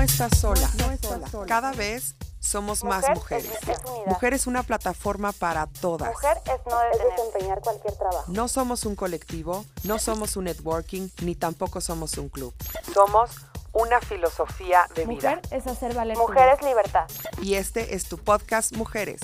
No estás sola. Cada vez somos más mujeres. Mujer es una plataforma para todas. Mujer es no desempeñar cualquier trabajo. No somos un colectivo, no somos un networking, ni tampoco somos un club. Somos una filosofía de vida. Mujer es hacer valer Mujer es libertad. Y este es tu podcast Mujeres.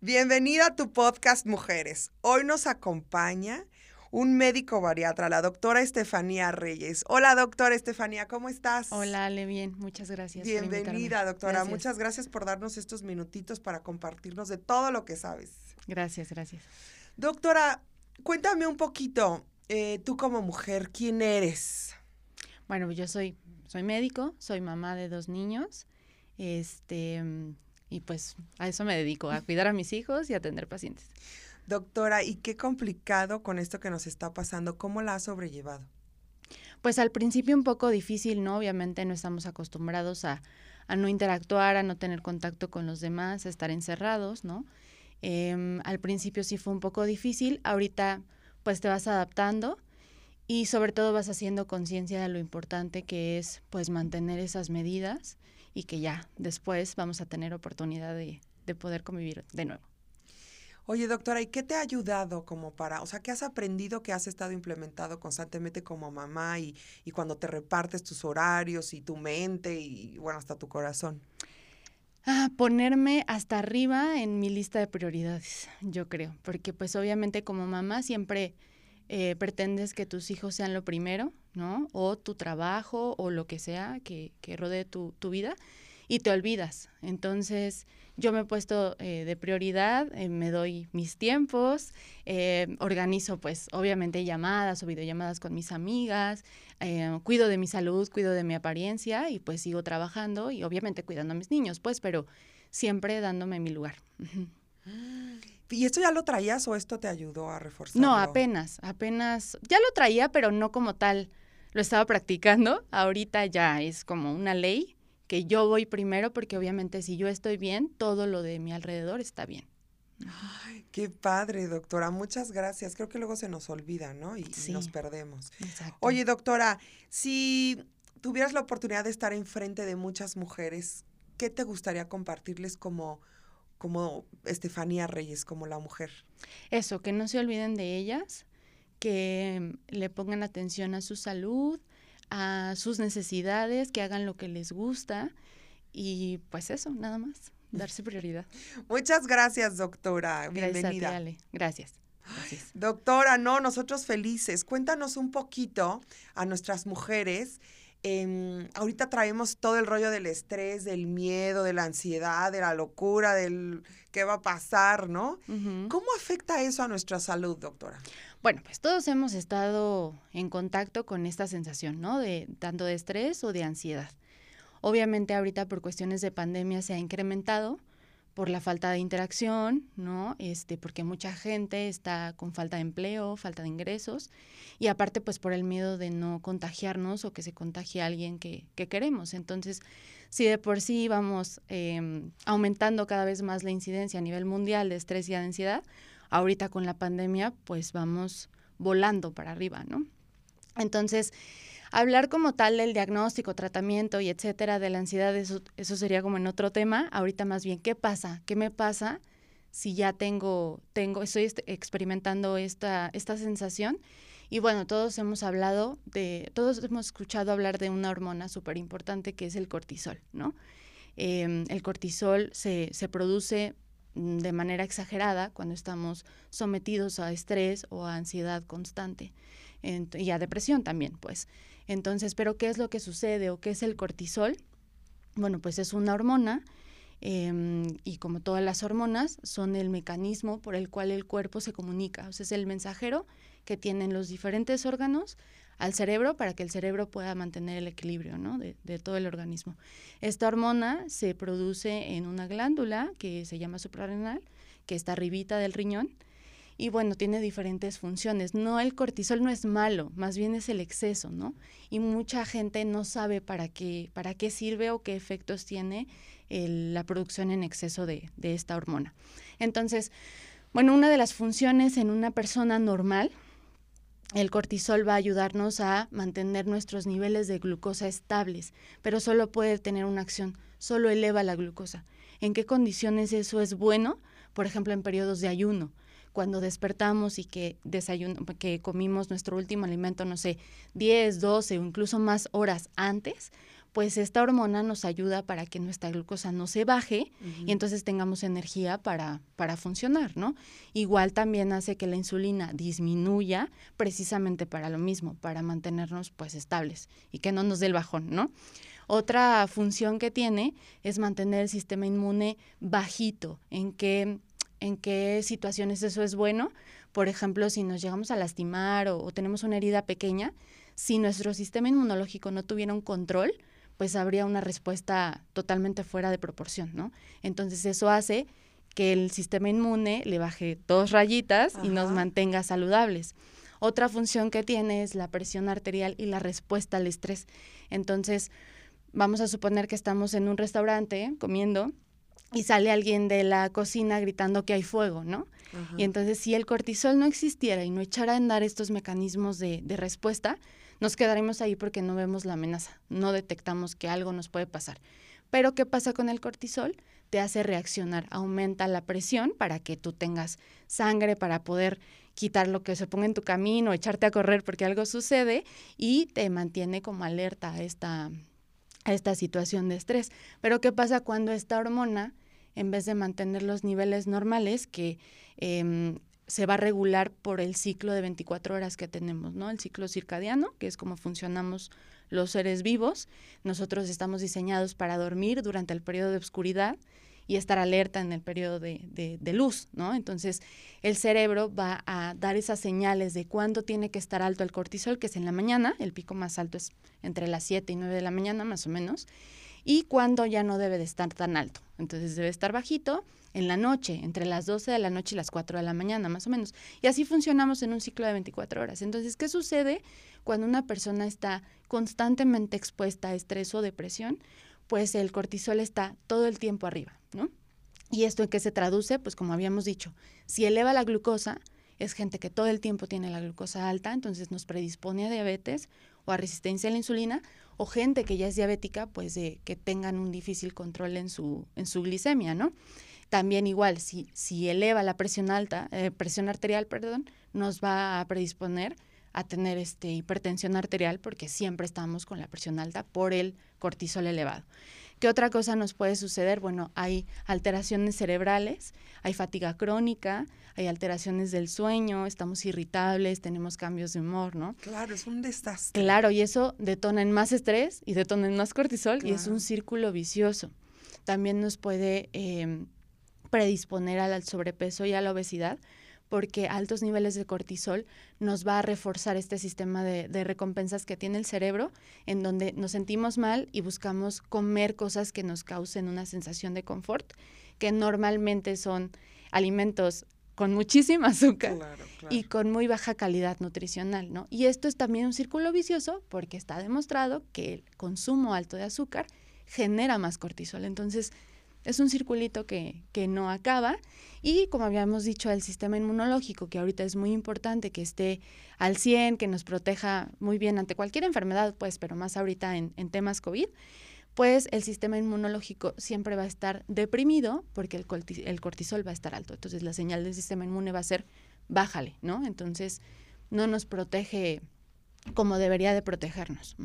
Bienvenida a tu podcast Mujeres. Hoy nos acompaña un médico bariatra, la doctora Estefanía Reyes. Hola, doctora Estefanía, ¿cómo estás? Hola, Ale, bien, muchas gracias. Bienvenida, doctora. Gracias. Muchas gracias por darnos estos minutitos para compartirnos de todo lo que sabes. Gracias, gracias. Doctora, cuéntame un poquito, eh, tú como mujer, ¿quién eres? Bueno, yo soy, soy médico, soy mamá de dos niños, este, y pues a eso me dedico, a cuidar a mis hijos y a atender pacientes. Doctora, ¿y qué complicado con esto que nos está pasando? ¿Cómo la has sobrellevado? Pues al principio un poco difícil, ¿no? Obviamente no estamos acostumbrados a, a no interactuar, a no tener contacto con los demás, a estar encerrados, ¿no? Em, al principio sí fue un poco difícil, ahorita pues te vas adaptando y sobre todo vas haciendo conciencia de lo importante que es pues mantener esas medidas y que ya después vamos a tener oportunidad de, de poder convivir de nuevo. Oye, doctora, ¿y qué te ha ayudado como para, o sea, qué has aprendido que has estado implementado constantemente como mamá y, y cuando te repartes tus horarios y tu mente y, bueno, hasta tu corazón? Ah, ponerme hasta arriba en mi lista de prioridades, yo creo, porque pues obviamente como mamá siempre eh, pretendes que tus hijos sean lo primero, ¿no? O tu trabajo o lo que sea que, que rodee tu, tu vida y te olvidas. Entonces yo me he puesto eh, de prioridad, eh, me doy mis tiempos, eh, organizo pues obviamente llamadas o videollamadas con mis amigas, cuido de mi salud, cuido de mi apariencia y pues sigo trabajando y obviamente cuidando a mis niños, pues, pero siempre dándome mi lugar. ¿Y esto ya lo traías o esto te ayudó a reforzar? No, apenas, apenas, ya lo traía, pero no como tal, lo estaba practicando, ahorita ya es como una ley que yo voy primero porque obviamente si yo estoy bien, todo lo de mi alrededor está bien. Qué padre, doctora. Muchas gracias. Creo que luego se nos olvida, ¿no? Y, nos perdemos. Exacto. Oye, doctora, si tuvieras la oportunidad de estar enfrente de muchas mujeres, ¿qué te gustaría compartirles como, como Estefanía Reyes, como la mujer? Eso, que no se olviden de ellas, que le pongan atención a su salud, a sus necesidades, que hagan lo que les gusta y pues eso, nada más, darse prioridad. Muchas gracias, doctora. Gracias a ti, Bienvenida. Ale. Gracias. Gracias. Doctora, no, nosotros felices. Cuéntanos un poquito a nuestras mujeres. Em, ahorita traemos todo el rollo del estrés, del miedo, de la ansiedad, de la locura, del qué va a pasar, ¿no? ¿Cómo afecta eso a nuestra salud, doctora? Bueno, pues todos hemos estado en contacto con esta sensación, ¿no? De tanto de estrés o de ansiedad. Obviamente ahorita por cuestiones de pandemia se ha incrementado por la falta de interacción, ¿no? Este, porque mucha gente está con falta de empleo, falta de ingresos y aparte pues por el miedo de no contagiarnos o que se contagie a alguien que, que queremos. Entonces, si de por sí vamos eh, aumentando cada vez más la incidencia a nivel mundial de estrés y de ansiedad, ahorita con la pandemia pues vamos volando para arriba, ¿no? Entonces, hablar como tal del diagnóstico, tratamiento y etcétera de la ansiedad, eso, eso sería como en otro tema. Ahorita más bien, ¿qué pasa? ¿Qué me pasa si ya tengo, tengo, estoy est- experimentando esta, esta sensación? Y bueno, todos hemos hablado de, todos hemos escuchado hablar de una hormona súper importante que es el cortisol, ¿no? Em, el cortisol se, se produce mm, de manera exagerada cuando estamos sometidos a estrés o a ansiedad constante y a depresión también, pues. Entonces, ¿pero qué es lo que sucede o qué es el cortisol? Bueno, pues es una hormona em, y como todas las hormonas son el mecanismo por el cual el cuerpo se comunica, o sea, es el mensajero que tienen los diferentes órganos al cerebro para que el cerebro pueda mantener el equilibrio ¿no? de, de todo el organismo. Esta hormona se produce en una glándula que se llama suprarrenal, que está arribita del riñón, y bueno, tiene diferentes funciones. No, el cortisol no es malo, más bien es el exceso, ¿no? Y mucha gente no sabe para qué, para qué sirve o qué efectos tiene la producción en exceso de, de esta hormona. Entonces, bueno, una de las funciones en una persona normal el cortisol va a ayudarnos a mantener nuestros niveles de glucosa estables, pero solo puede tener una acción, solo eleva la glucosa. ¿En qué condiciones eso es bueno? Por ejemplo, en periodos de ayuno. Cuando despertamos y que, que comimos nuestro último alimento, no sé, 10, 12 o incluso más horas antes, pues esta hormona nos ayuda para que nuestra glucosa no se baje y entonces tengamos energía para, para funcionar, ¿no? Igual también hace que la insulina disminuya precisamente para lo mismo, para mantenernos pues estables y que no nos dé el bajón, ¿no? Otra función que tiene es mantener el sistema inmune bajito. ¿En qué, en qué situaciones eso es bueno? Por ejemplo, si nos llegamos a lastimar o tenemos una herida pequeña, si nuestro sistema inmunológico no tuviera un control, pues habría una respuesta totalmente fuera de proporción, ¿no? Entonces eso hace que el sistema inmune le baje dos rayitas y nos mantenga saludables. Otra función que tiene es la presión arterial y la respuesta al estrés. Entonces, vamos a suponer que estamos en un restaurante comiendo y sale alguien de la cocina gritando que hay fuego, ¿no? Y entonces, si el cortisol no existiera y no echara a andar estos mecanismos de, de respuesta, nos quedaremos ahí porque no vemos la amenaza, no detectamos que algo nos puede pasar. Pero ¿qué pasa con el cortisol? Te hace reaccionar, aumenta la presión para que tú tengas sangre para poder quitar lo que se ponga en tu camino, echarte a correr porque algo sucede y te mantiene como alerta a esta, a esta situación de estrés. Pero ¿qué pasa cuando esta hormona, en vez de mantener los niveles normales, que eh, se va a regular por el ciclo de 24 horas que tenemos, ¿no? El ciclo circadiano, que es como funcionamos los seres vivos. Nosotros estamos diseñados para dormir durante el periodo de oscuridad y estar alerta en el periodo de, de, luz, ¿no? Entonces, el cerebro va a dar esas señales de cuándo tiene que estar alto el cortisol, que es en la mañana, el pico más alto es entre las 7 y 9 de la mañana, más o menos, y cuándo ya no debe de estar tan alto. Entonces, debe estar bajito en la noche, entre las 12 de la noche y las 4 de la mañana, más o menos. Y así funcionamos en un ciclo de 24 horas. Entonces, ¿qué sucede cuando una persona está constantemente expuesta a estrés o depresión? Pues el cortisol está todo el tiempo arriba, ¿no? ¿Y esto en qué se traduce? Pues como habíamos dicho, si eleva la glucosa, es gente que todo el tiempo tiene la glucosa alta, entonces nos predispone a diabetes o a resistencia a la insulina, o gente que ya es diabética, pues de que tengan un difícil control en su, en su glicemia, ¿no? También igual, si, si eleva la presión alta, eh, presión arterial, perdón, nos va a predisponer a tener este, hipertensión arterial porque siempre estamos con la presión alta por el cortisol elevado. ¿Qué otra cosa nos puede suceder? Bueno, hay alteraciones cerebrales, hay fatiga crónica, hay alteraciones del sueño, estamos irritables, tenemos cambios de humor, ¿no? Claro, es un desastre. Claro, y eso detona en más estrés y detona en más cortisol y es un círculo vicioso. También nos puede em, predisponer al sobrepeso y a la obesidad, porque altos niveles de cortisol nos va a reforzar este sistema de, recompensas que tiene el cerebro, en donde nos sentimos mal y buscamos comer cosas que nos causen una sensación de confort, que normalmente son alimentos con muchísima azúcar y con muy baja calidad nutricional, ¿no? Y esto es también un círculo vicioso porque está demostrado que el consumo alto de azúcar genera más cortisol. Entonces, es un circulito que, que no acaba y como habíamos dicho, el sistema inmunológico, que ahorita es muy importante que esté al 100, que nos proteja muy bien ante cualquier enfermedad, pues, pero más ahorita en, en temas COVID, pues el sistema inmunológico siempre va a estar deprimido porque el, el cortisol va a estar alto. Entonces la señal del sistema inmune va a ser bájale, ¿no? Entonces no nos protege como debería de protegernos.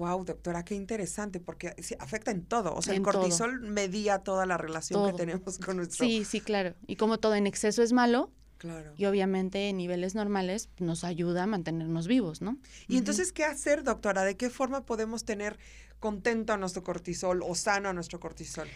Wow, doctora, qué interesante, porque afecta en todo. O sea, el cortisol medía toda la relación que tenemos con nuestro. Sí, sí, claro. Y como todo en exceso es malo, Claro. Y obviamente en niveles normales nos ayuda a mantenernos vivos, ¿no? Y entonces, ¿qué hacer, doctora? ¿De qué forma podemos tener contento a nuestro cortisol o sano a nuestro cortisol?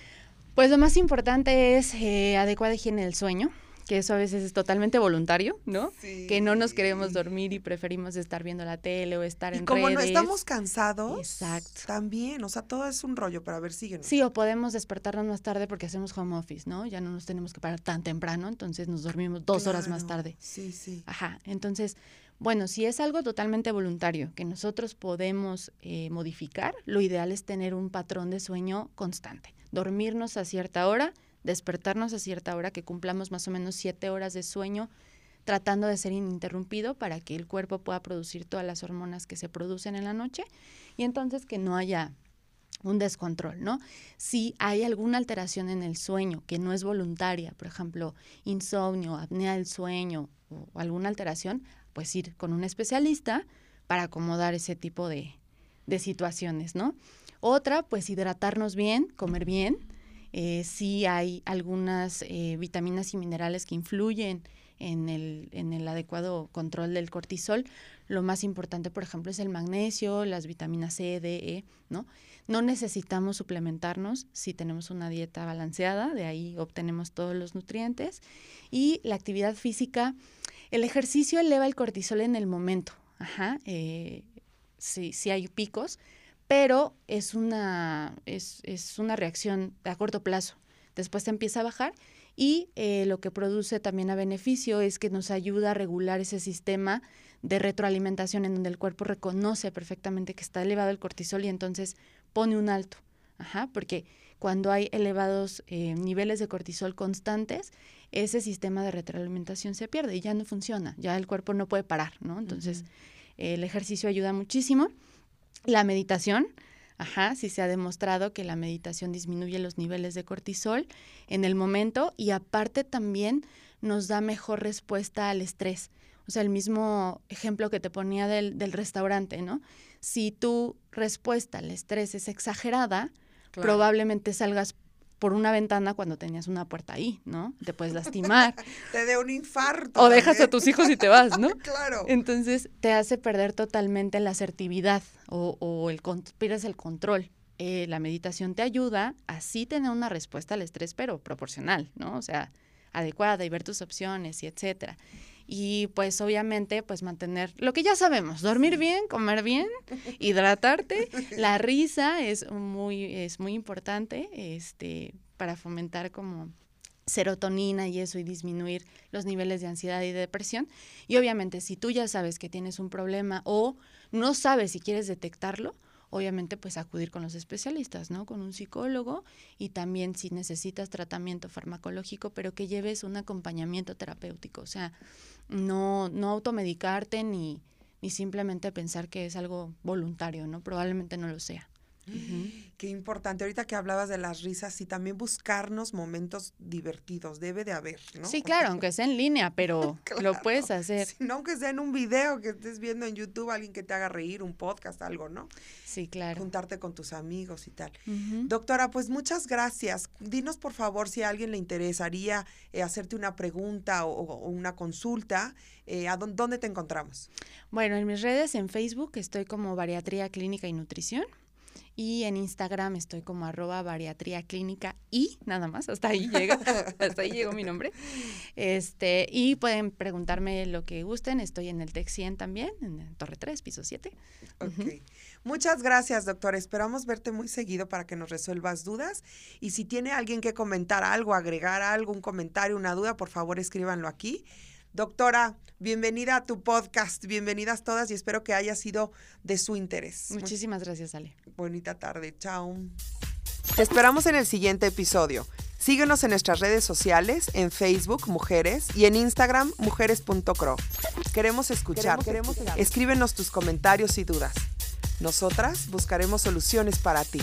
Pues lo más importante es eh, adecuada higiene del sueño que eso a veces es totalmente voluntario, ¿no? Que no nos queremos dormir y preferimos estar viendo la tele o estar y en como no estamos cansados, Exacto. también, o sea, todo es un rollo, para ver, síguenos. Sí, o podemos despertarnos más tarde porque hacemos home office, ¿no? Ya no nos tenemos que parar tan temprano, entonces nos dormimos dos horas más tarde. Sí, sí. Ajá, entonces, bueno, si es algo totalmente voluntario que nosotros podemos eh, modificar, lo ideal es tener un patrón de sueño constante, dormirnos a cierta hora, despertarnos a cierta hora, que cumplamos más o menos siete horas de sueño tratando de ser ininterrumpido para que el cuerpo pueda producir todas las hormonas que se producen en la noche y entonces que no haya un descontrol, ¿no? Si hay alguna alteración en el sueño que no es voluntaria, por ejemplo, insomnio, apnea del sueño o, alguna alteración, pues ir con un especialista para acomodar ese tipo de, situaciones, ¿no? Otra, pues hidratarnos bien, comer bien. Eh, si hay algunas eh, vitaminas y minerales que influyen en el, en el adecuado control del cortisol, lo más importante, por ejemplo, es el magnesio, las vitaminas C, D, E, ¿no? No necesitamos suplementarnos si tenemos una dieta balanceada, de ahí obtenemos todos los nutrientes. Y la actividad física, el ejercicio eleva el cortisol en el momento, ajá, eh, sí, sí hay picos, pero es una, es, es una reacción a corto plazo. Después te empieza a bajar y eh, lo que produce también a beneficio es que nos ayuda a regular ese sistema de retroalimentación en donde el cuerpo reconoce perfectamente que está elevado el cortisol y entonces pone un alto. Ajá, porque cuando hay elevados eh, niveles de cortisol constantes, ese sistema de retroalimentación se pierde y ya no funciona, ya el cuerpo no puede parar, ¿no? Entonces, el ejercicio ayuda muchísimo. La meditación, Ajá, sí se ha demostrado que la meditación disminuye los niveles de cortisol en el momento y aparte también nos da mejor respuesta al estrés. O sea, el mismo ejemplo que te ponía del, del restaurante, ¿no? Si tu respuesta al estrés es exagerada, probablemente salgas por una ventana cuando tenías una puerta ahí, ¿no? Te puedes lastimar. te dé un infarto. O dejas a tus hijos y te vas, ¿no? claro. Entonces te hace perder totalmente la asertividad o, o el, pierdes el control. Eh, la meditación te ayuda a sí tener una respuesta al estrés, pero proporcional, ¿no? O sea, adecuada y ver tus opciones y etcétera y pues obviamente pues mantener lo que ya sabemos, dormir bien, comer bien, hidratarte, la risa es muy es muy importante este para fomentar como serotonina y eso y disminuir los niveles de ansiedad y depresión. Y obviamente si tú ya sabes que tienes un problema o no sabes si quieres detectarlo, obviamente pues acudir con los especialistas, ¿no? Con un psicólogo y también si necesitas tratamiento farmacológico, pero que lleves un acompañamiento terapéutico, o sea, no, no automedicarte ni, ni simplemente pensar que es algo voluntario, ¿no? Probablemente no lo sea. Qué importante. Ahorita que hablabas de las risas y también buscarnos momentos divertidos, debe de haber, ¿no? Sí, claro, aunque sea en línea, pero lo puedes hacer. no, aunque sea en un video que estés viendo en YouTube, alguien que te haga reír, un podcast, algo, ¿no? Sí, claro. Juntarte con tus amigos y tal. Doctora, pues muchas gracias. Dinos, por favor, si a alguien le interesaría eh, hacerte una pregunta o, una consulta, eh, ¿a dónde te encontramos? Bueno, en mis redes, en Facebook, estoy como Bariatría Clínica y Nutrición. Y en Instagram estoy como arroba bariatría clínica y nada más, hasta ahí llega, hasta ahí llegó mi nombre. Este, y pueden preguntarme lo que gusten, estoy en el TEC 100 también, en Torre 3, piso 7. Ok. Muchas gracias, doctor. Esperamos verte muy seguido para que nos resuelvas dudas. Y si tiene alguien que comentar algo, agregar algo, un comentario, una duda, por favor escríbanlo aquí. Doctora, bienvenida a tu podcast, bienvenidas todas y espero que haya sido de su interés. Muchísimas gracias, Ale. Bonita tarde, chao. Te esperamos en el siguiente episodio. Síguenos en nuestras redes sociales, en Facebook Mujeres y en Instagram mujeres.cro. Queremos escuchar. Queremos, Escríbenos tus comentarios y dudas. Nosotras buscaremos soluciones para ti.